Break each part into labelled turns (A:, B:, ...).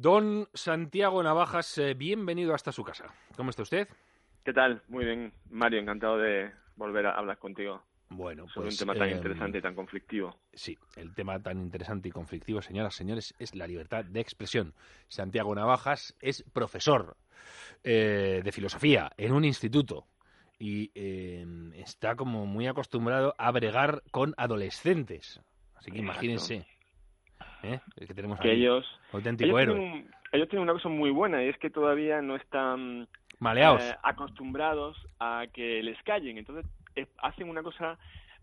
A: Don Santiago Navajas, eh, bienvenido hasta su casa. ¿Cómo está usted?
B: ¿Qué tal? Muy bien, Mario, encantado de volver a hablar contigo.
A: Bueno,
B: sobre
A: pues,
B: un tema tan
A: eh,
B: interesante y tan conflictivo.
A: Sí, el tema tan interesante y conflictivo, señoras y señores, es la libertad de expresión. Santiago Navajas es profesor eh, de filosofía en un instituto y eh, está como muy acostumbrado a bregar con adolescentes. Así que
B: Exacto.
A: imagínense. ¿Eh? El que tenemos
B: Que
A: ahí,
B: ellos,
A: auténtico
B: ellos,
A: héroe.
B: tienen, un- ellos tienen una cosa muy buena y es que todavía no están
A: Maleados.
B: eh, acostumbrados a que les callen. Entonces eh, hacen una cosa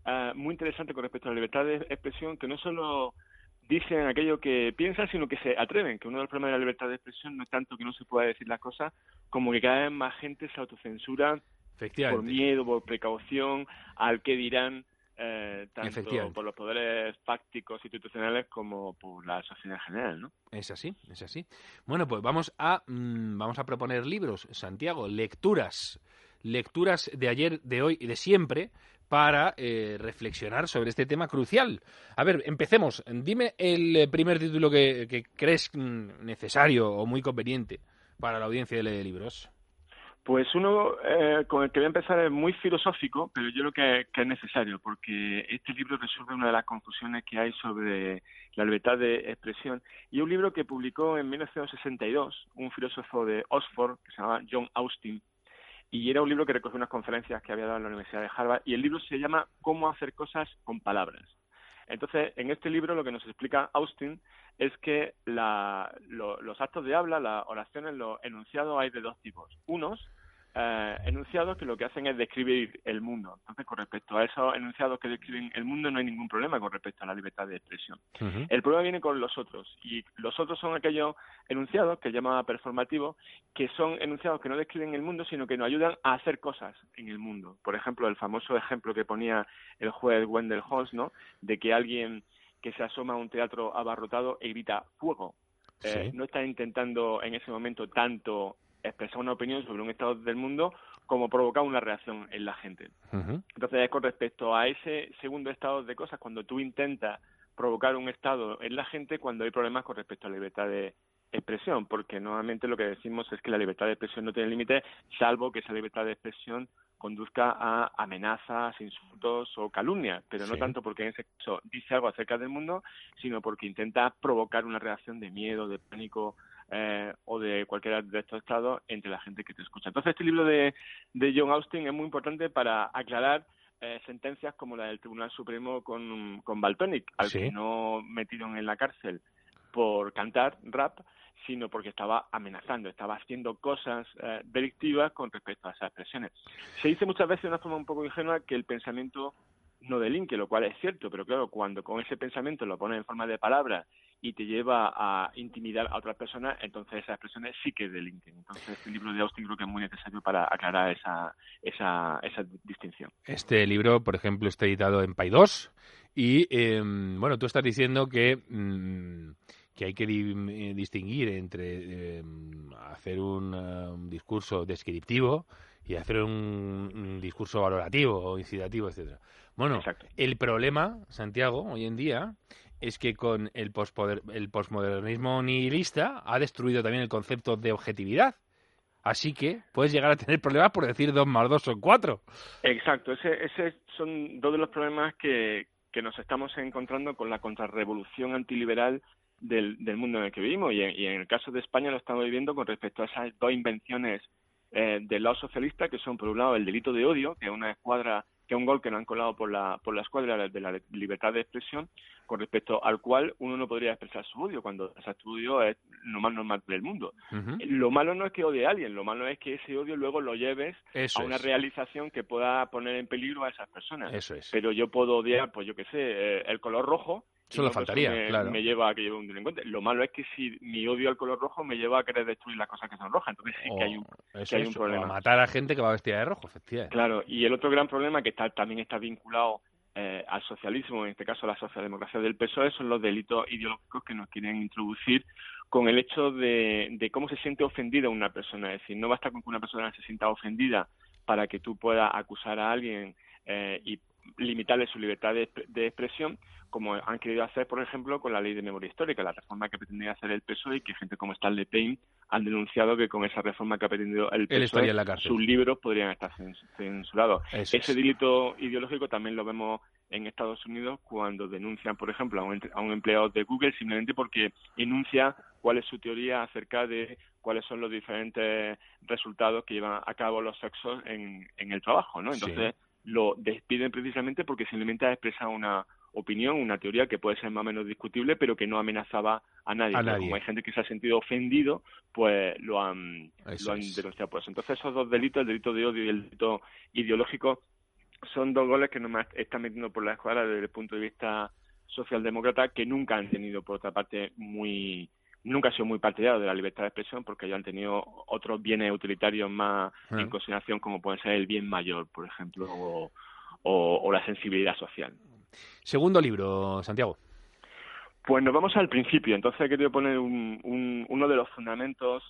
B: eh, muy interesante con respecto a la libertad de expresión, que no solo dicen aquello que piensan, sino que se atreven. Que uno de los problemas de la libertad de expresión no es tanto que no se pueda decir las cosas, como que cada vez más gente se autocensura por miedo, por precaución, al que dirán, eh, tanto por los poderes fácticos institucionales como por la sociedad en general, ¿no?
A: Es así, es así. Bueno, pues vamos a mm, vamos a proponer libros, Santiago, lecturas, lecturas de ayer, de hoy y de siempre para eh, reflexionar sobre este tema crucial. A ver, empecemos. Dime el primer título que, que crees mm, necesario o muy conveniente para la audiencia de Lee libros.
B: Pues uno eh, con el que voy a empezar es muy filosófico, pero yo creo que, es necesario, porque este libro resuelve una de las confusiones que hay sobre la libertad de expresión. Y un libro que publicó en 1962 un filósofo de Oxford que se llamaba John Austin, y era un libro que recogió unas conferencias que había dado en la Universidad de Harvard, y el libro se llama Cómo hacer cosas con palabras. Entonces, en este libro lo que nos explica Austin es que la- lo- los actos de habla, las oraciones, los enunciados hay de dos tipos. Unos, eh, enunciados que lo que hacen es describir el mundo. Entonces, con respecto a esos enunciados que describen el mundo, no hay ningún problema con respecto a la libertad de expresión. El problema viene con los otros, y los otros son aquellos enunciados que llama performativos, que son enunciados que no describen el mundo, sino que nos ayudan a hacer cosas en el mundo. Por ejemplo, el famoso ejemplo que ponía el juez Wendell Holmes, ¿no? De que alguien que se asoma a un teatro abarrotado e grita fuego. Eh,
A: Sí.
B: no está intentando en ese momento tanto expresar una opinión sobre un estado del mundo como provocar una reacción en la gente. Entonces, es con respecto a ese segundo estado de cosas, cuando tú intentas provocar un estado en la gente, cuando hay problemas con respecto a la libertad de expresión, porque normalmente lo que decimos es que la libertad de expresión no tiene límites, salvo que esa libertad de expresión conduzca a amenazas, insultos o calumnias, pero no
A: Sí.
B: tanto porque en ese caso dice algo acerca del mundo, sino porque intenta provocar una reacción de miedo, de pánico eh, o de cualquiera de estos estados entre la gente que te escucha. Entonces, este libro de, de John Austin es muy importante para aclarar eh, sentencias como la del Tribunal Supremo con, con Baltonic, al
A: Sí.
B: que no metieron en la cárcel por cantar rap, sino porque estaba amenazando, estaba haciendo cosas eh, delictivas con respecto a esas expresiones. Se dice muchas veces de una forma un poco ingenua que el pensamiento no delinque, lo cual es cierto, pero claro, cuando con ese pensamiento lo pones en forma de palabras y te lleva a intimidar a otras personas, entonces esas expresiones sí que delinquen. Entonces, este libro de Austin creo que es muy necesario para aclarar esa, esa, esa distinción.
A: Este libro, por ejemplo, está editado en Paidós y, eh, bueno, tú estás diciendo que, mm, que hay que di- eh, distinguir entre eh, hacer un, eh, un discurso descriptivo y hacer un, un discurso valorativo o incitativo, etcétera. Bueno,
B: Exacto.
A: el problema, Santiago, hoy en día, es que con el, pospoder- el posmodernismo nihilista ha destruido también el concepto de objetividad. Así que puedes llegar a tener problemas por decir dos más dos son cuatro.
B: Exacto, ese, ese son dos de los problemas que, que nos estamos encontrando con la contrarrevolución antiliberal del, del mundo en el que vivimos y en, y en el caso de España lo estamos viviendo con respecto a esas dos invenciones eh, del lado socialista que son por un lado el delito de odio, que es una escuadra que es un gol que nos han colado por la, por la escuadra de la libertad de expresión, con respecto al cual uno no podría expresar su odio cuando ese odio es lo más normal del mundo. Lo malo no es que odie a alguien, lo malo es que ese odio luego lo lleves
A: Eso
B: a una
A: es.
B: realización que pueda poner en peligro a esas personas.
A: Eso es.
B: Pero yo puedo odiar, pues yo qué sé, eh, el color rojo.
A: Solo faltaría,
B: me,
A: claro.
B: me lleva a que lleve un delincuente. Lo malo es que si mi odio al color rojo me lleva a querer destruir las cosas que son rojas. Entonces sí que hay un,
A: O- eso
B: que hay
A: es,
B: un
A: o
B: problema.
A: a matar a gente que va vestida de rojo, efectivamente.
B: Claro, y el otro gran problema que está, también está vinculado eh, al socialismo, en este caso a la socialdemocracia del PSOE, son los delitos ideológicos que nos quieren introducir con el hecho de, de cómo se siente ofendida una persona. Es decir, no basta con que una persona se sienta ofendida para que tú puedas acusar a alguien eh, y limitarle su libertad de, expresión, como han querido hacer, por ejemplo, con la ley de memoria histórica, la reforma que pretendía hacer el PSOE y que gente como Stanley Payne han denunciado que con esa reforma que ha pretendido el PSOE, sus libros podrían estar censurados. Ese delito ideológico también lo vemos en Estados Unidos cuando denuncian, por ejemplo, a un, a un empleado de Google simplemente porque enuncia cuál es su teoría acerca de cuáles son los diferentes resultados que llevan a cabo los sexos en, en el trabajo, ¿no? Entonces lo despiden precisamente porque simplemente ha expresado una opinión, una teoría que puede ser más o menos discutible, pero que no amenazaba a nadie. Como hay gente que se ha sentido ofendido, pues lo han, lo han denunciado por eso. Entonces esos dos delitos, el delito de odio y el delito ideológico, son dos goles que nos están metiendo por la escuadra desde el punto de vista socialdemócrata que nunca han tenido, por otra parte, muy nunca ha sido muy partidario de la libertad de expresión porque ya han tenido otros bienes utilitarios más en ah. consideración como puede ser el bien mayor, por ejemplo, o, o, la sensibilidad social.
A: Segundo libro, Santiago.
B: Pues nos vamos al principio. Entonces he querido poner un, uno de los fundamentos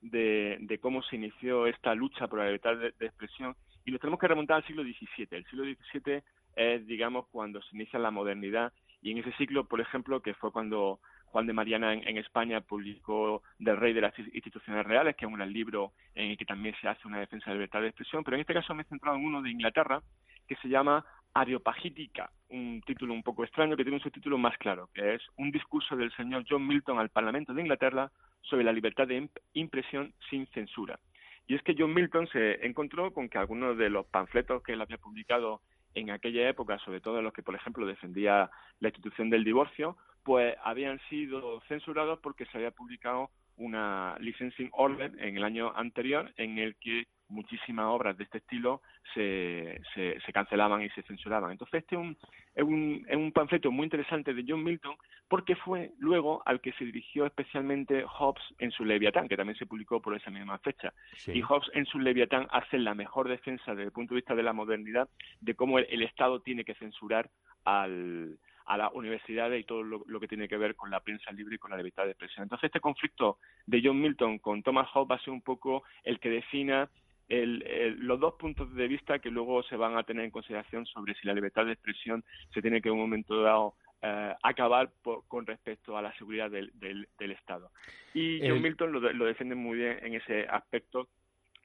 B: de, de, cómo se inició esta lucha por la libertad de, de, expresión y lo tenemos que remontar al siglo XVII. El siglo XVII es, digamos, cuando se inicia la modernidad y en ese ciclo, por ejemplo, que fue cuando Juan de Mariana en, España publicó Del Rey de las Instituciones Reales, que es un libro en el que también se hace una defensa de libertad de expresión, pero en este caso me he centrado en uno de Inglaterra que se llama Areopagítica, un título un poco extraño que tiene un subtítulo más claro, que es un discurso del señor John Milton al Parlamento de Inglaterra sobre la libertad de impresión sin censura. Y es que John Milton se encontró con que algunos de los panfletos que él había publicado en aquella época, sobre todo los que, por ejemplo, defendía la institución del divorcio, pues habían sido censurados porque se había publicado una licensing order en el año anterior en el que muchísimas obras de este estilo se, se, cancelaban y se censuraban. Entonces este es un, es, un, es un panfleto muy interesante de John Milton porque fue luego al que se dirigió especialmente Hobbes en su Leviatán, que también se publicó por esa misma fecha. Y Hobbes en su Leviatán hace la mejor defensa desde el punto de vista de la modernidad de cómo el Estado tiene que censurar al, a las universidades y todo lo, que tiene que ver con la prensa libre y con la libertad de expresión. Entonces, este conflicto de John Milton con Thomas Hobbes va a ser un poco el que defina los dos puntos de vista que luego se van a tener en consideración sobre si la libertad de expresión se tiene que en un momento dado eh, acabar con respecto a la seguridad del, del, Estado. Y John Milton lo, lo, defiende muy bien en ese aspecto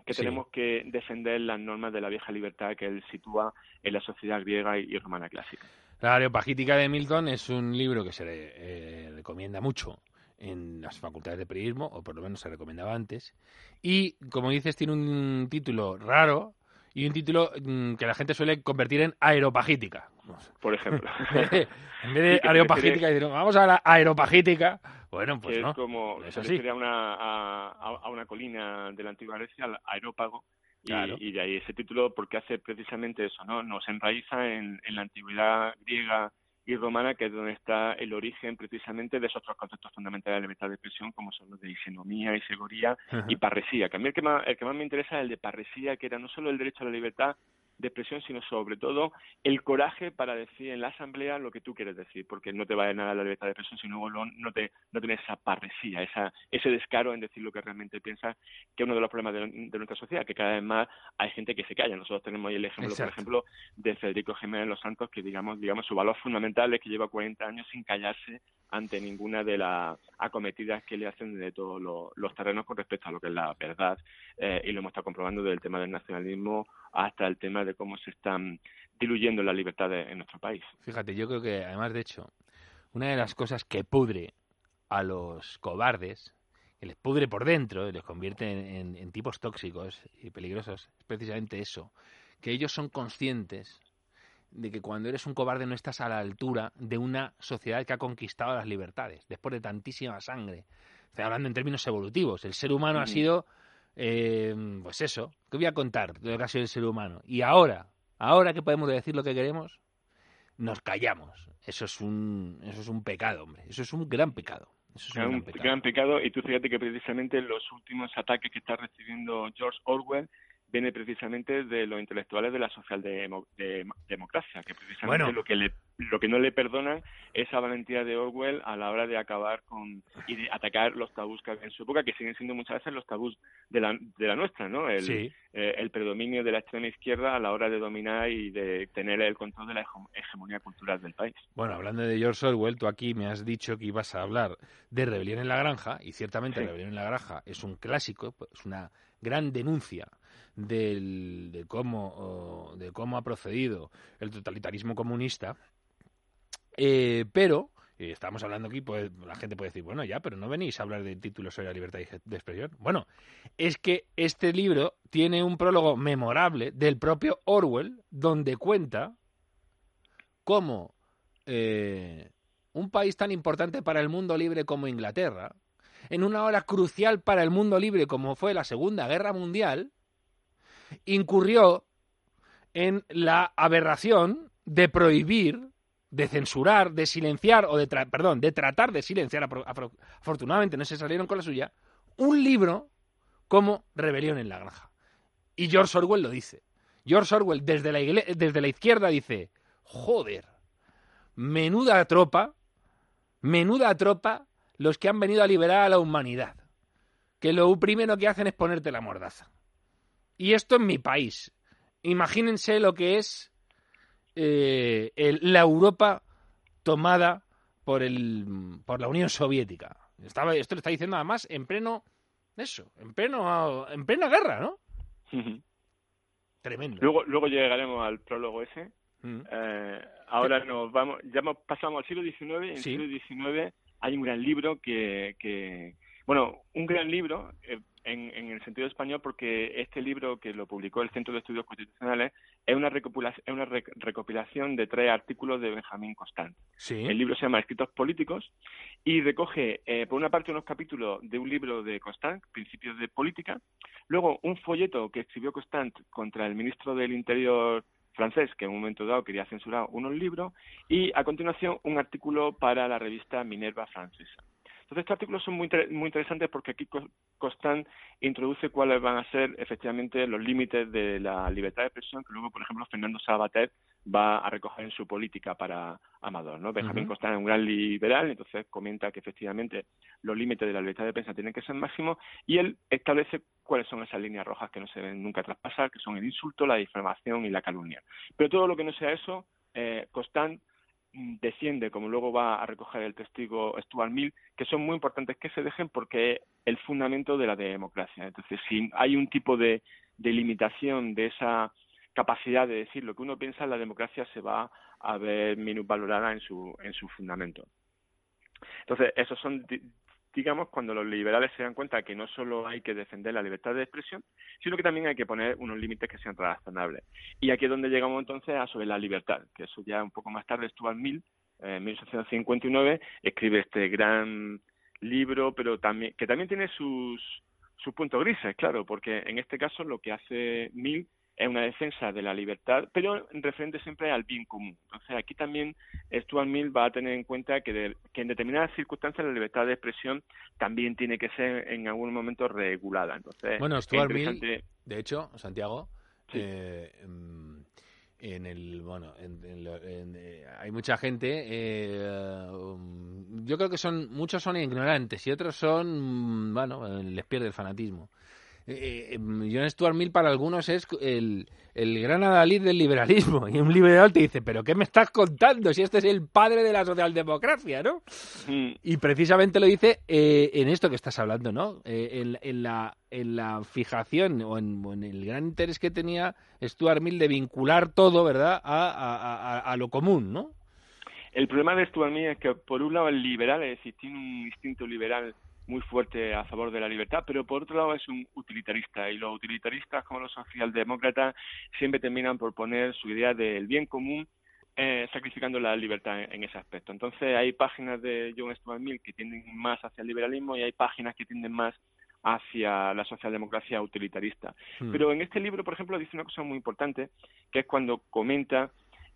B: que tenemos que defender las normas de la vieja libertad que él sitúa en la sociedad griega y romana clásica.
A: La Areopagítica de Milton es un libro que se eh, recomienda mucho en las facultades de periodismo, o por lo menos se recomendaba antes. Y, como dices, tiene un título raro y un título mm, que la gente suele convertir en aeropagítica.
B: Por ejemplo.
A: en vez de aeropagítica, vamos a la aeropagítica. Bueno, pues no.
B: Es como
A: es
B: a, una, a, a, una colina de la antigua Grecia, al aerópago, y, de ahí ese título porque hace precisamente eso, ¿no? Nos enraiza en, en la antigüedad griega y romana, que es donde está el origen precisamente de esos otros conceptos fundamentales de la libertad de expresión, como son los de isenomía, isegoría y parresía. Que a mí el que, más, el que más me interesa es el de parresía, que era no solo el derecho a la libertad, de expresión, sino sobre todo el coraje para decir en la asamblea lo que tú quieres decir, porque no te va a nada la libertad de expresión si luego no, te, no tienes esa parresía, esa, ese descaro en decir lo que realmente piensas, que es uno de los problemas de, nuestra sociedad, que cada vez más hay gente que se calla. Nosotros tenemos ahí el ejemplo, por ejemplo, de Federico Jiménez Los Santos, que digamos, digamos su valor fundamental es que lleva 40 años sin callarse ante ninguna de las acometidas que le hacen de todos los, terrenos con respecto a lo que es la verdad. Eh, y lo hemos estado comprobando desde el tema del nacionalismo hasta el tema de cómo se están diluyendo las libertades en nuestro país.
A: Fíjate, yo creo que además, de hecho, una de las cosas que pudre a los cobardes, que les pudre por dentro y les convierte en tipos tóxicos y peligrosos, es precisamente eso, que ellos son conscientes de que cuando eres un cobarde no estás a la altura de una sociedad que ha conquistado las libertades, después de tantísima sangre. Estoy hablando en términos evolutivos. El ser humano ha sido, eh, pues eso, ¿qué voy a contar de lo que ha sido el ser humano? Y ahora, ahora que podemos decir lo que queremos, nos callamos. Eso es un, eso es un pecado, hombre. Eso es un gran pecado. Eso es un, gran, pecado.
B: gran pecado. Y tú fíjate que precisamente los últimos ataques que está recibiendo George Orwell viene precisamente de los intelectuales de la socialdemocracia, que precisamente lo que le lo que no le perdonan es esa valentía de Orwell a la hora de acabar con y de atacar los tabús que había en su época, que siguen siendo muchas veces los tabús de la, de la nuestra, ¿no? El, eh, el predominio de la extrema izquierda a la hora de dominar y de tener el control de la hegemonía cultural del país.
A: Bueno, hablando de George Orwell, tú aquí me has dicho que ibas a hablar de Rebelión en la Granja, y ciertamente Rebelión en la Granja es un clásico, es una gran denuncia del, de, cómo, de cómo ha procedido el totalitarismo comunista, eh, pero estamos hablando aquí, pues la gente puede decir, bueno, ya, pero no venís a hablar de títulos sobre la libertad de expresión. Bueno, es que este libro tiene un prólogo memorable del propio Orwell, donde cuenta cómo eh, un país tan importante para el mundo libre como Inglaterra, en una hora crucial para el mundo libre como fue la Segunda Guerra Mundial, incurrió en la aberración de prohibir, de censurar, de silenciar o de perdón, de tratar de silenciar, afortunadamente no se salieron con la suya, un libro como Rebelión en la granja. Y George Orwell lo dice. George Orwell desde la, desde la izquierda dice, joder, menuda tropa, menuda tropa los que han venido a liberar a la humanidad. Que lo primero que hacen es ponerte la mordaza. Y esto en mi país. Imagínense lo que es eh, la Europa tomada por, el, por la Unión Soviética. Estaba, esto lo está diciendo además en pleno, eso, en pleno, en plena guerra, ¿no? Tremendo.
B: Luego, luego llegaremos al prólogo ese. Mm. Eh, ahora nos vamos, ya pasamos al siglo XIX. En el siglo XIX hay un gran libro que, que bueno, un gran libro eh, en, en, el sentido español porque este libro que lo publicó el Centro de Estudios Constitucionales es una recopilación, es una recopilación de tres artículos de Benjamín Constant. El libro se llama Escritos Políticos y recoge, eh, por una parte, unos capítulos de un libro de Constant, Principios de Política, luego un folleto que escribió Constant contra el ministro del Interior francés que en un momento dado quería censurar unos libros y a continuación un artículo para la revista Minerva francesa. Entonces, estos artículos son muy, muy interesantes porque aquí Constant introduce cuáles van a ser efectivamente los límites de la libertad de expresión que luego, por ejemplo, Fernando Sabater va a recoger en su política para Amador. ¿no? Benjamín Constant es un gran liberal, entonces comenta que efectivamente los límites de la libertad de prensa tienen que ser máximos y él establece cuáles son esas líneas rojas que no se deben nunca traspasar, que son el insulto, la difamación y la calumnia. Pero todo lo que no sea eso, eh, Constant desciende, como luego va a recoger el testigo Stuart Mill, que son muy importantes que se dejen porque es el fundamento de la democracia. Entonces, si hay un tipo de, de limitación de esa capacidad de decir lo que uno piensa, la democracia se va a ver minusvalorada en su, en su fundamento. Entonces, esos son digamos, cuando los liberales se dan cuenta que no solo hay que defender la libertad de expresión, sino que también hay que poner unos límites que sean razonables. Y aquí es donde llegamos entonces a sobre la libertad, que eso ya un poco más tarde Stuart Mill, en 1859, escribe este gran libro, pero también que también tiene sus sus puntos grises, claro, porque en este caso lo que hace Mill es una defensa de la libertad, pero referente siempre al bien común. Entonces, aquí también Stuart Mill va a tener en cuenta que, en determinadas circunstancias la libertad de expresión también tiene que ser en algún momento regulada. Entonces,
A: bueno, Stuart Mill, de hecho, Santiago, eh, mm, en el bueno eh, hay mucha gente eh, um, yo creo que son muchos son ignorantes y otros son mm, bueno les pierde el fanatismo eh, em, John Stuart Mill para algunos es el, el gran adalid del liberalismo. Y un liberal te dice, pero ¿qué me estás contando si este es el padre de la socialdemocracia, ¿no? Mm. Y precisamente lo dice eh, en esto que estás hablando, ¿no? Eh, en, la, en la fijación o en, el gran interés que tenía Stuart Mill de vincular todo, ¿verdad?, a, a lo común, ¿no?
B: El problema de Stuart Mill es que, por un lado, el liberal, es decir, tiene un instinto liberal muy fuerte a favor de la libertad, pero por otro lado es un utilitarista y los utilitaristas como los socialdemócratas siempre terminan por poner su idea del bien común eh, sacrificando la libertad en, ese aspecto. Entonces hay páginas de John Stuart Mill que tienden más hacia el liberalismo y hay páginas que tienden más hacia la socialdemocracia utilitarista. Hmm. Pero en este libro, por ejemplo, dice una cosa muy importante, que es cuando comenta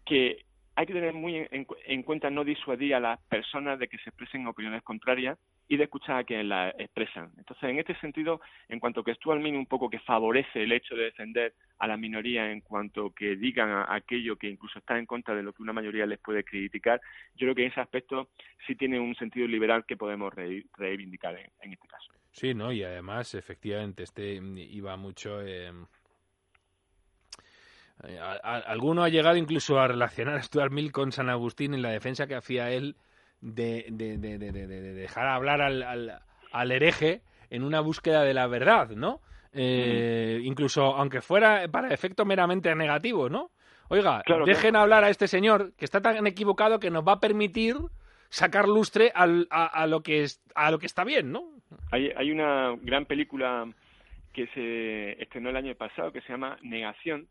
B: que hay que tener muy en, cuenta no disuadir a las personas de que se expresen opiniones contrarias, y de escuchar a quienes la expresan. Entonces, en este sentido, en cuanto que Stuart Mill un poco que favorece el hecho de defender a la minoría en cuanto que digan aquello que incluso está en contra de lo que una mayoría les puede criticar, yo creo que en ese aspecto sí tiene un sentido liberal que podemos reivindicar en, este caso.
A: Sí, ¿no? Y además, efectivamente, este iba mucho... Eh... alguno ha llegado incluso a relacionar a Stuart Mill con San Agustín en la defensa que hacía él de, de, de, de dejar hablar al, al, al, hereje en una búsqueda de la verdad, ¿no? Eh, Incluso aunque fuera para efecto meramente negativo, ¿no? Oiga, dejen hablar a este señor que está tan equivocado que nos va a permitir sacar lustre al, a, a, lo que es, a lo que está bien, ¿no?
B: Hay, hay una gran película que se estrenó el año pasado que se llama Negación,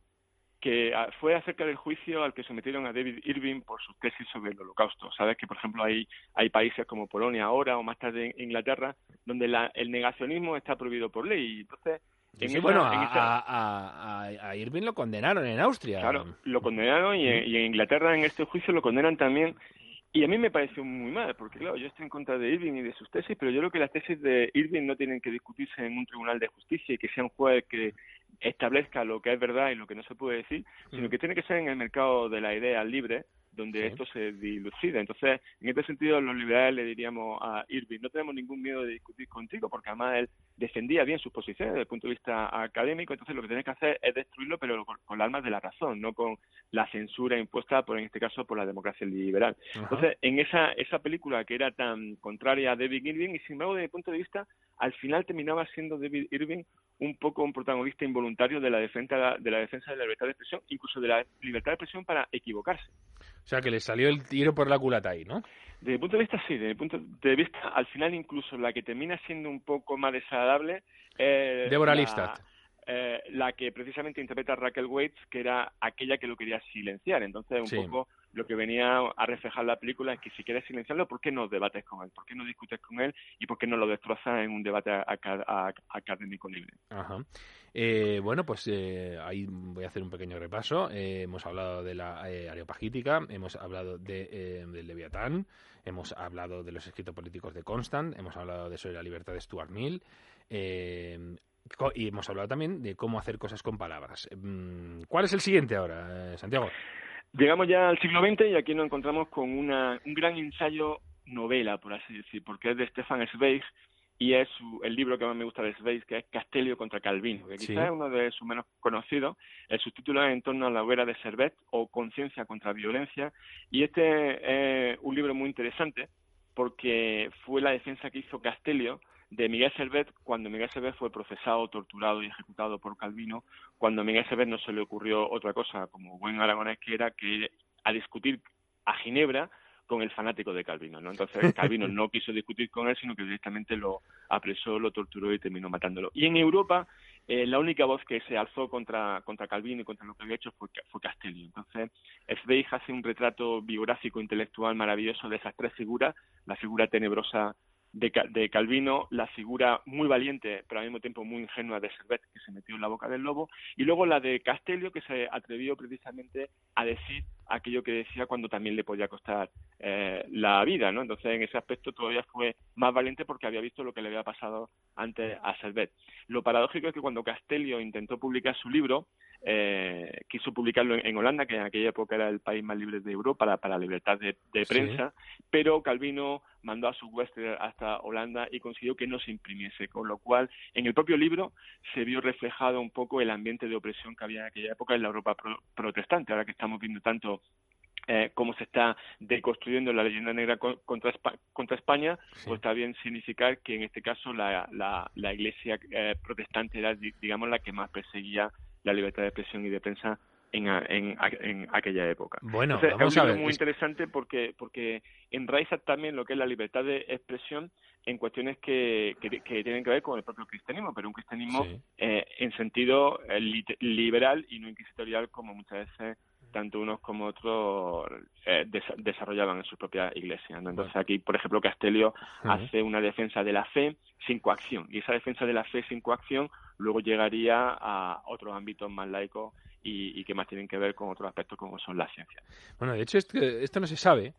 B: que ah, fue acerca del juicio al que sometieron a David Irving por sus tesis sobre el holocausto. Sabes que, por ejemplo, hay, hay países como Polonia ahora o más tarde en Inglaterra donde la, el negacionismo está prohibido por ley. Entonces,
A: en bueno, a, a, Irving lo condenaron en Austria.
B: Claro, lo condenaron y en, y en Inglaterra en este juicio lo condenan también y a mí me pareció muy mal, porque claro, yo estoy en contra de Irving y de sus tesis, pero yo creo que las tesis de Irving no tienen que discutirse en un tribunal de justicia y que sea un juez que establezca lo que es verdad y lo que no se puede decir, sino mm. que tiene que ser en el mercado de la idea libre, donde esto se dilucida. Entonces, en este sentido, los liberales le diríamos a Irving, no tenemos ningún miedo de discutir contigo, porque además él defendía bien sus posiciones desde el punto de vista académico, entonces lo que tienes que hacer es destruirlo, pero con, las armas de la razón, no con la censura impuesta, por en este caso, por la democracia liberal. Entonces, en esa, esa película que era tan contraria a David Irving, y sin embargo, desde mi punto de vista, al final terminaba siendo David Irving un poco un protagonista involuntario de la defensa de la defensa de la libertad de expresión, incluso de la libertad de expresión para equivocarse.
A: O sea, que le salió el tiro por la culata ahí, ¿no?
B: Desde mi punto de vista, sí. Desde mi punto de vista, al final, incluso la que termina siendo un poco más desagradable.
A: Eh, Débora
B: la, eh, la que precisamente interpreta Raquel Waits, que era aquella que lo quería silenciar. Entonces, un poco lo que venía a reflejar la película es que si quieres silenciarlo, ¿por qué no debates con él? ¿Por qué no discutes con él? ¿Y por qué no lo destrozas en un debate académico libre?
A: Ajá. Eh, bueno, pues eh, ahí voy a hacer un pequeño repaso. Eh, hemos hablado de la areopagítica, hemos hablado de, del Leviatán, hemos hablado de los escritos políticos de Constant, hemos hablado de sobre la libertad de Stuart Mill. y hemos hablado también de cómo hacer cosas con palabras. Mm, ¿Cuál es el siguiente ahora, Santiago?
B: Llegamos ya al siglo XX y aquí nos encontramos con una, un gran ensayo novela, por así decir, porque es de Stefan Zweig y es el libro que más me gusta de Zweig, que es Castelio contra Calvino, que quizás es uno de sus menos conocidos. El subtítulo es En torno a la hoguera de Servet o Conciencia contra Violencia. Y este es un libro muy interesante porque fue la defensa que hizo Castelio de Miguel Servet cuando Miguel Servet fue procesado, torturado y ejecutado por Calvino, cuando a Miguel Servet no se le ocurrió otra cosa, como buen aragonés que era, que a discutir a Ginebra con el fanático de Calvino, ¿no? Entonces Calvino no quiso discutir con él, sino que directamente lo apresó, lo torturó y terminó matándolo. Y en Europa, eh, la única voz que se alzó contra, contra Calvino y contra lo que había hecho fue, fue Castelli. Entonces, Zweig hace un retrato biográfico, intelectual maravilloso de esas tres figuras, la figura tenebrosa de, Calvino, la figura muy valiente, pero al mismo tiempo muy ingenua de Servet, que se metió en la boca del lobo, y luego la de Castelio, que se atrevió precisamente a decir aquello que decía cuando también le podía costar eh, la vida, ¿no? Entonces, en ese aspecto todavía fue más valiente porque había visto lo que le había pasado antes a Servet. Lo paradójico es que cuando Castelio intentó publicar su libro, eh, quiso publicarlo en, Holanda, que en aquella época era el país más libre de Europa para, la libertad de, prensa, pero Calvino mandó a su huésped hasta Holanda y consiguió que no se imprimiese, con lo cual en el propio libro se vio reflejado un poco el ambiente de opresión que había en aquella época en la Europa protestante, ahora que estamos viendo tanto eh, cómo se está deconstruyendo la leyenda negra contra, contra España, pues está bien significar que en este caso la, la, iglesia eh, protestante era, digamos, la que más perseguía la libertad de expresión y de prensa en, en, en aquella época.
A: Bueno,
B: es un muy interesante porque, porque enraiza también lo que es la libertad de expresión en cuestiones que, que, tienen que ver con el propio cristianismo, pero un cristianismo eh, en sentido eh, liberal y no inquisitorial como muchas veces tanto unos como otros eh, desarrollaban en su propia iglesia. Entonces aquí, por ejemplo, Castelio hace una defensa de la fe sin coacción y esa defensa de la fe sin coacción luego llegaría a otros ámbitos más laicos y, que más tienen que ver con otros aspectos como son las ciencias.
A: Bueno, de hecho esto, esto no se sabe,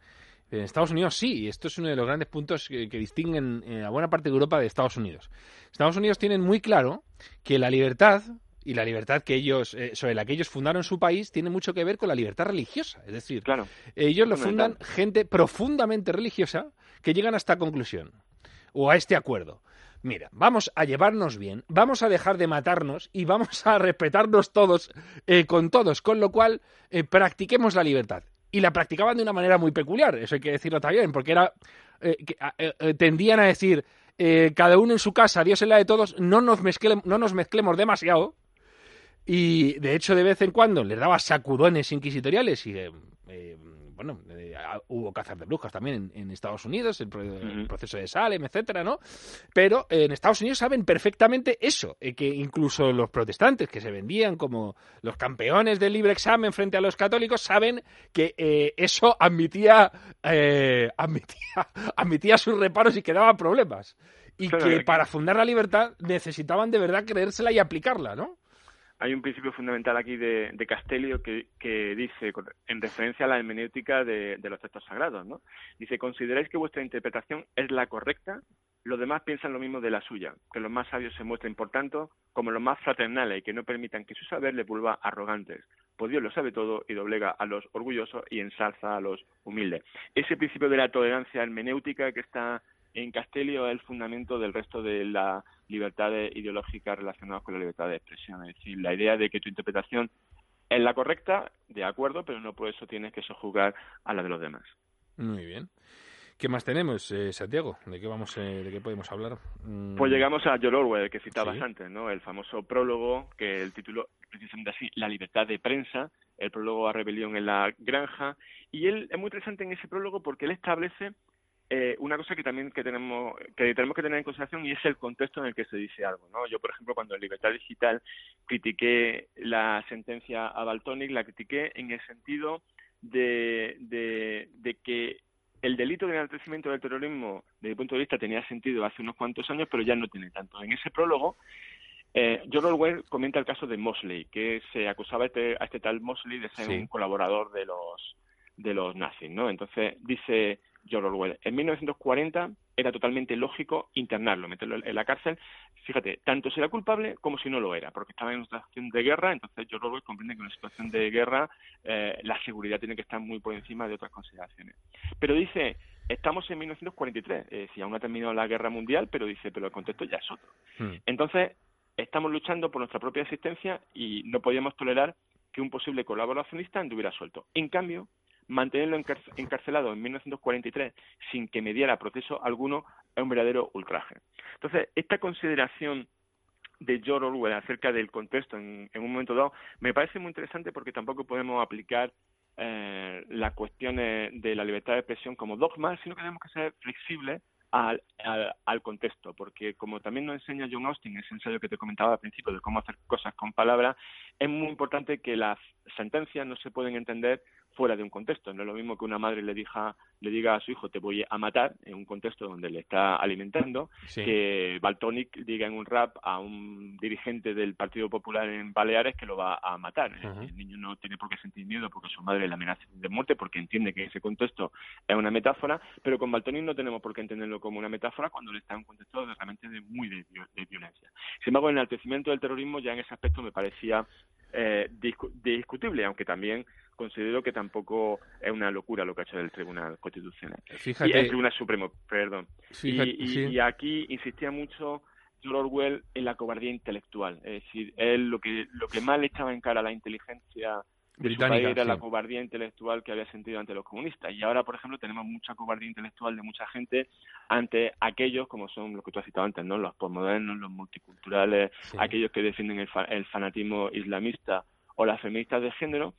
A: En Estados Unidos sí, y esto es uno de los grandes puntos que, distinguen eh, a buena parte de Europa de Estados Unidos. Estados Unidos tienen muy claro que la libertad y la libertad que ellos eh, sobre la que ellos fundaron su país tiene mucho que ver con la libertad religiosa, es decir,
B: claro,
A: ellos lo fundan gente profundamente religiosa que llegan a esta conclusión o a este acuerdo. Mira, vamos a llevarnos bien, vamos a dejar de matarnos y vamos a respetarnos todos eh, con todos, con lo cual practiquemos la libertad. Y la practicaban de una manera muy peculiar, eso hay que decirlo también, porque era eh, eh, eh, tendían a decir cada uno en su casa, Dios en la de todos, no nos, no nos mezclemos demasiado, y de hecho de vez en cuando les daba sacudones inquisitoriales y bueno, eh, hubo cazas de brujas también en, Estados Unidos, el, proceso de Salem, etcétera, ¿no? Pero en Estados Unidos saben perfectamente eso, eh, que incluso los protestantes que se vendían como los campeones del libre examen frente a los católicos saben que eh, eso admitía, admitía, admitía sus reparos y que daba problemas. Y que para fundar la libertad necesitaban de verdad creérsela y aplicarla, ¿no?
B: Hay un principio fundamental aquí de, Castellio que, dice, en referencia a la hermenéutica de, los textos sagrados, ¿no? Dice, consideráis que vuestra interpretación es la correcta, los demás piensan lo mismo de la suya, que los más sabios se muestren, por tanto, como los más fraternales y que no permitan que su saber les vuelva arrogantes, pues Dios lo sabe todo y doblega a los orgullosos y ensalza a los humildes. Ese principio de la tolerancia hermenéutica que está en Castellio es el fundamento del resto de las libertades ideológicas relacionadas con la libertad de expresión. Es decir, la idea de que tu interpretación es la correcta, de acuerdo, pero no por eso tienes que sojuzgar a la de los demás.
A: Muy bien. ¿Qué más tenemos, eh, Santiago? ¿De qué vamos, eh, de qué podemos hablar?
B: Mm. Pues llegamos a George Orwell, que citabas antes, ¿no? El famoso prólogo, que el título precisamente así, La libertad de prensa, el prólogo a rebelión en la granja, y él es muy interesante en ese prólogo porque él establece eh, una cosa que también que tenemos que tenemos que tener en consideración y es el contexto en el que se dice algo no yo por ejemplo cuando en Libertad Digital critiqué la sentencia a Baltonic la critiqué en el sentido de, de, que el delito de enaltecimiento del terrorismo desde mi punto de vista tenía sentido hace unos cuantos años pero ya no tiene tanto. En ese prólogo eh, George Orwell comenta el caso de Mosley que se acusaba a este, a este tal Mosley de ser un colaborador de los de los nazis no entonces dice George Orwell. En 1940 era totalmente lógico internarlo, meterlo en la cárcel. Fíjate, tanto si era culpable como si no lo era, porque estaba en una situación de guerra, entonces George Orwell comprende que en una situación de guerra eh, la seguridad tiene que estar muy por encima de otras consideraciones. Pero dice, estamos en 1943, es decir, aún no ha terminado la guerra mundial, pero dice, pero el contexto ya es otro. Hmm. Entonces, estamos luchando por nuestra propia existencia y no podíamos tolerar que un posible colaboracionista anduviera suelto. En cambio, mantenerlo encarcelado en 1943 sin que mediara proceso alguno es un verdadero ultraje. Entonces, esta consideración de George Orwell acerca del contexto en, un momento dado me parece muy interesante porque tampoco podemos aplicar eh, las cuestiones de la libertad de expresión como dogma, sino que tenemos que ser flexibles al, al, contexto, porque como también nos enseña John Austin, ese ensayo que te comentaba al principio de cómo hacer cosas con palabras, es muy importante que las sentencias no se pueden entender fuera de un contexto. No es lo mismo que una madre le diga, le diga a su hijo te voy a matar en un contexto donde le está alimentando, que Baltonic diga en un rap a un dirigente del Partido Popular en Baleares que lo va a matar. El niño no tiene por qué sentir miedo porque su madre le amenaza de muerte porque entiende que ese contexto es una metáfora, pero con Baltonic no tenemos por qué entenderlo como una metáfora cuando le está en un contexto de, realmente de muy de, violencia. Sin embargo, el enaltecimiento del terrorismo ya en ese aspecto me parecía eh, discutible, aunque también considero que tampoco es una locura lo que ha hecho el Tribunal Constitucional. Fíjate. Y el Tribunal Supremo, perdón. y, aquí insistía mucho George Orwell en la cobardía intelectual. Es decir, él lo que, lo que más le echaba en cara a la inteligencia británica era la cobardía intelectual que había sentido ante los comunistas. Y ahora, por ejemplo, tenemos mucha cobardía intelectual de mucha gente ante aquellos, como son los que tú has citado antes, ¿no? los postmodernos, los multiculturales, aquellos que defienden el, el fanatismo islamista o las feministas de género,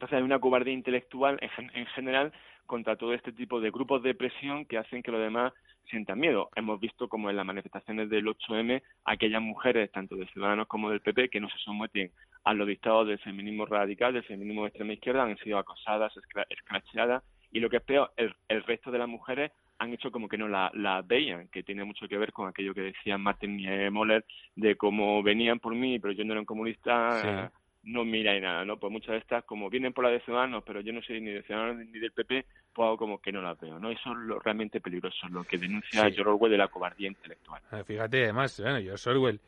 B: entonces hay una cobardía intelectual en, general contra todo este tipo de grupos de presión que hacen que los demás sientan miedo. Hemos visto como en las manifestaciones del 8M aquellas mujeres, tanto de Ciudadanos como del PP, que no se someten a los dictados del feminismo radical, del feminismo de extrema izquierda, han sido acosadas, escracheadas y lo que es peor, el, resto de las mujeres han hecho como que no la, veían, que tiene mucho que ver con aquello que decían Martin Moller de cómo venían por mí, pero yo no era un comunista, no miráis nada, ¿no? Pues muchas de estas, como vienen por la de Ciudadanos, pero yo no soy ni de Ciudadanos ni del PP, pues hago como que no las veo, ¿no? Eso es lo realmente peligroso, lo que denuncia George Orwell de la cobardía intelectual.
A: Ah, fíjate, además, bueno, George Orwell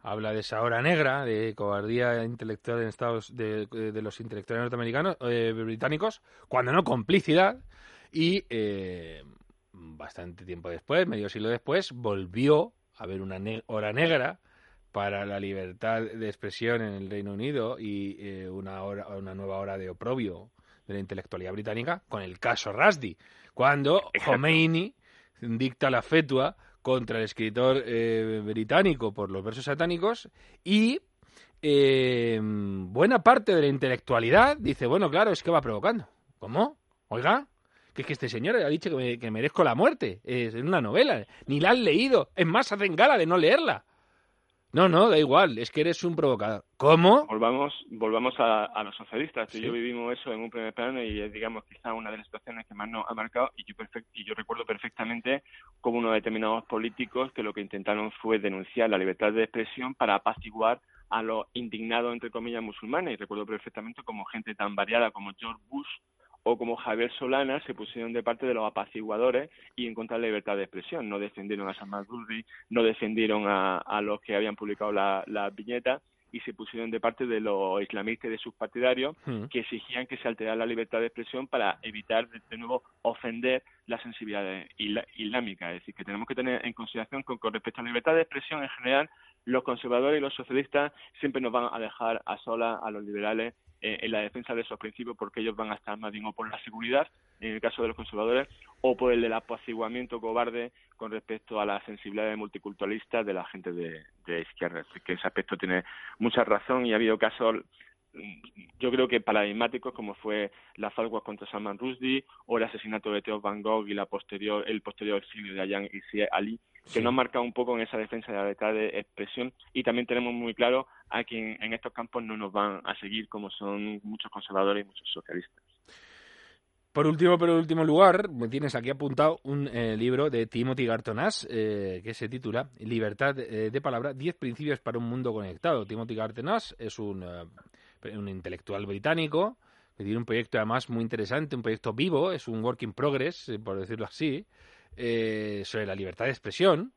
A: habla de esa hora negra, de cobardía intelectual en Estados de, los intelectuales norteamericanos, eh, británicos, cuando no complicidad, y eh, bastante tiempo después, medio siglo después, volvió a haber una hora negra para la libertad de expresión en el Reino Unido y eh, una, hora, una nueva hora de oprobio de la intelectualidad británica con el caso Rushdie, cuando Khomeini dicta la fetua contra el escritor eh, británico por los versos satánicos y eh, buena parte de la intelectualidad dice, bueno, claro, es que va provocando. ¿Cómo? Oiga, que es que este señor ha dicho que, merezco la muerte. Es una novela. Ni la han leído. Es más, hacen gala de no leerla. No, no, da igual, es que eres un provocador. ¿Cómo?
B: Volvamos, volvamos a, los socialistas. Tú y yo vivimos eso en un primer plano y es, digamos, quizá una de las situaciones que más nos ha marcado y yo, y yo recuerdo perfectamente como unos determinados políticos que lo que intentaron fue denunciar la libertad de expresión para apaciguar a los indignados, entre comillas, musulmanes. Y recuerdo perfectamente como gente tan variada como George Bush o como Javier Solana se pusieron de parte de los apaciguadores y en contra de la libertad de expresión. No defendieron a Salman Rushdie, no defendieron a, los que habían publicado las la viñetas y se pusieron de parte de los islamistas y de sus partidarios hmm. que exigían que se alterara la libertad de expresión para evitar de, nuevo ofender la sensibilidad islámica. Es decir, que tenemos que tener en consideración que con respecto a la libertad de expresión en general, los conservadores y los socialistas siempre nos van a dejar a solas a los liberales eh, en la defensa de esos principios porque ellos van a estar más bien o por la seguridad, en el caso de los conservadores, o por el del apaciguamiento cobarde con respecto a la sensibilidad multiculturalista de la gente de, izquierda. Así que ese aspecto tiene mucha razón y ha habido casos mm, yo creo que paradigmáticos como fue la falgua contra Salman Rushdie o el asesinato de Theo Van Gogh y la posterior, el posterior exilio de Ayaan Hirsi Ali que nos marca un poco en esa defensa de la libertad de expresión y también tenemos muy claro a quien en estos campos no nos van a seguir como son muchos conservadores y muchos socialistas.
A: Por último, pero en último lugar, me tienes aquí apuntado un eh, libro de Timothy Gartonas eh, que se titula Libertad eh, de palabra, 10 principios para un mundo conectado. Timothy Gartonas es un, un intelectual británico que tiene un proyecto además muy interesante, un proyecto vivo, es un work in progress, por decirlo así, eh, sobre la libertad de expresión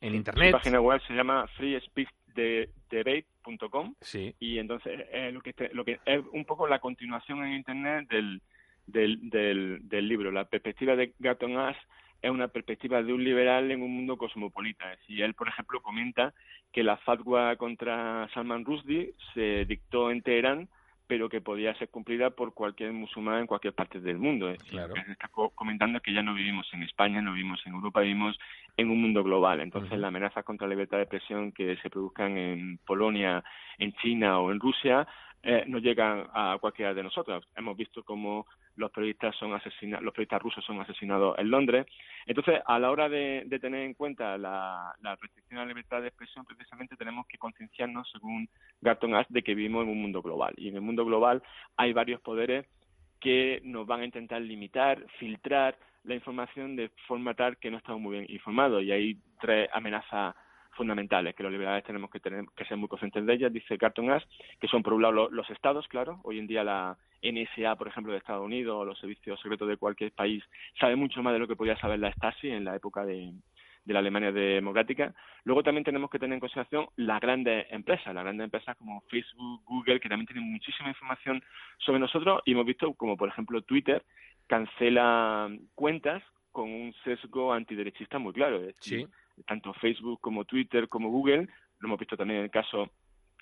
A: en Internet.
B: Su página web se llama freespeechdebate.com sí. y entonces eh, lo, que lo que es un poco la continuación en Internet del, del, del, libro. La perspectiva de Gatton Ash es una perspectiva de un liberal en un mundo cosmopolita. Y él, por ejemplo, comenta que la fatwa contra Salman Rushdie se dictó en Teherán pero que podía ser cumplida por cualquier musulmán en cualquier parte del mundo. Claro. se está comentando que ya no vivimos en España, no vivimos en Europa, vivimos en un mundo global. Entonces, la amenaza contra la libertad de expresión que se produzcan en Polonia, en China o en Rusia eh, no llegan a cualquiera de nosotros. Hemos visto cómo los periodistas son asesinados, los periodistas rusos son asesinados en Londres. Entonces, a la hora de, tener en cuenta la, restricción a la libertad de expresión, precisamente tenemos que concienciarnos, según Garton Ash, de que vivimos en un mundo global. Y en el mundo global hay varios poderes que nos van a intentar limitar, filtrar la información de forma tal que no estamos muy bien informados. Y hay tres amenazas fundamentales que los liberales tenemos que tener que ser muy conscientes de ellas, dice Carton Ash, que son por un lado los, estados, claro, hoy en día la NSA, por ejemplo, de Estados Unidos o los servicios secretos de cualquier país sabe mucho más de lo que podía saber la Stasi en la época de, de la Alemania democrática. Luego también tenemos que tener en consideración las grandes empresas, las grandes empresas como Facebook, Google, que también tienen muchísima información sobre nosotros y hemos visto como, por ejemplo, Twitter cancela cuentas con un sesgo antiderechista muy claro. sí tanto Facebook como Twitter como Google, lo hemos visto también en el caso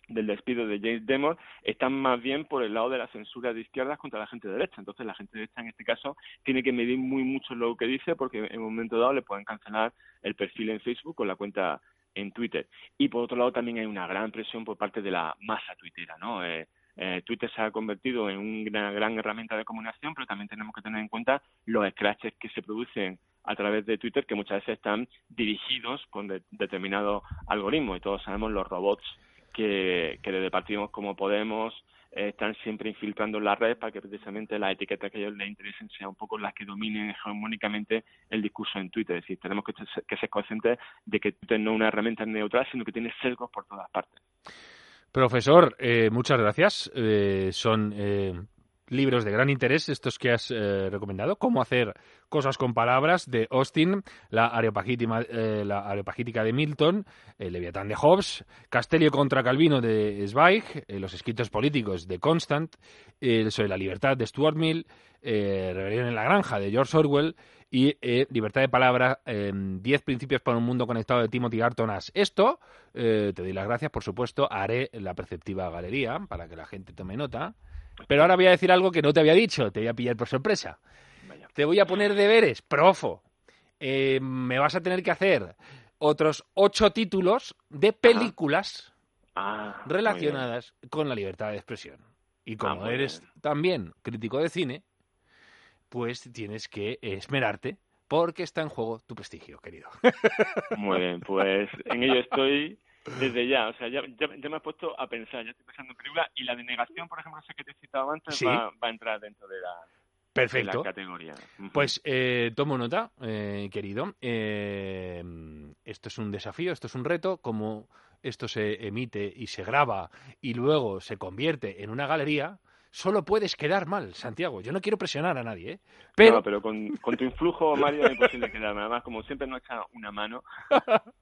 B: del despido de James Demore, están más bien por el lado de la censura de izquierdas contra la gente de derecha. Entonces, la gente de derecha en este caso tiene que medir muy mucho lo que dice porque en un momento dado le pueden cancelar el perfil en Facebook o la cuenta en Twitter. Y por otro lado también hay una gran presión por parte de la masa tuitera, ¿no? Eh, eh, Twitter se ha convertido en una gran herramienta de comunicación, pero también tenemos que tener en cuenta los scratches que se producen a través de Twitter que muchas veces están dirigidos con determinado algoritmo y todos sabemos los robots que, que desde partidos como Podemos eh, están siempre infiltrando la red para que precisamente las etiquetas que a ellos les interesen sean un poco las que dominen hegemónicamente el discurso en Twitter. Es decir, tenemos que, que ser conscientes de que Twitter no es una herramienta neutral, sino que tiene sesgos por todas partes.
A: Profesor, eh, muchas gracias. Eh, son eh, libros de gran interés estos que has recomendado. Cómo hacer cosas con palabras de Austin, la areopagítica, la areopagítica de Milton, el Leviatán de Hobbes, Castellio contra Calvino de Zweig, los escritos políticos de Constant, sobre la libertad de Stuart Mill, Rebelión en la granja de George Orwell y eh, Libertad de Palabra, 10 em, principios para un mundo conectado de Timothy Garton Esto, eh, te doy las gracias, por supuesto, haré la perceptiva galería para que la gente tome nota. Pero ahora voy a decir algo que no te había dicho, te voy a pillar por sorpresa. Te voy a poner deberes, profo. Eh, me vas a tener que hacer otros ocho títulos de películas
B: ah,
A: relacionadas con la libertad de expresión. Y como ah, eres también crítico de cine, pues tienes que esmerarte porque está en juego tu prestigio, querido.
B: Muy bien, pues en ello estoy desde ya. O sea, ya, ya, me he puesto a pensar, ya estoy pensando en película y la denegación, por ejemplo, sé que te he citado antes, va, a entrar dentro de la,
A: Perfecto.
B: categoría.
A: Pues eh, tomo nota, eh, querido. Eh, esto es un desafío, esto es un reto. Como esto se emite y se graba y luego se convierte en una galería, solo puedes quedar mal, Santiago. Yo no quiero presionar a nadie, ¿eh?
B: Pero... No, pero con, tu influjo, Mario, es imposible quedarme. Además, como siempre nos echa una mano.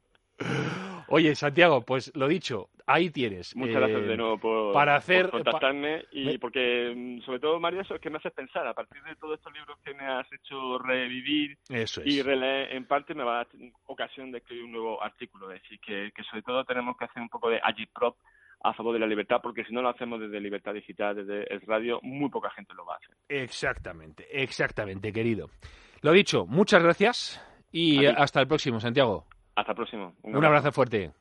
A: Oye, Santiago, pues lo dicho, ahí tienes.
B: Muchas gracias de eh, nuevo por, para hacer, contactarme y porque, mm, sobre todo, Mario, eso es que me haces pensar. A partir de todos estos libros que me has hecho revivir y releer, en parte me va a dar ocasión de escribir un nuevo artículo. Es decir, que, que sobre todo tenemos que hacer un poco de agitprop a favor de la libertad, porque si no lo hacemos desde Libertad Digital, desde el radio, muy poca gente lo va a hacer.
A: Exactamente, exactamente, querido. Lo dicho, muchas gracias y hasta el próximo, Santiago.
B: Hasta el próximo.
A: Un, abrazo fuerte.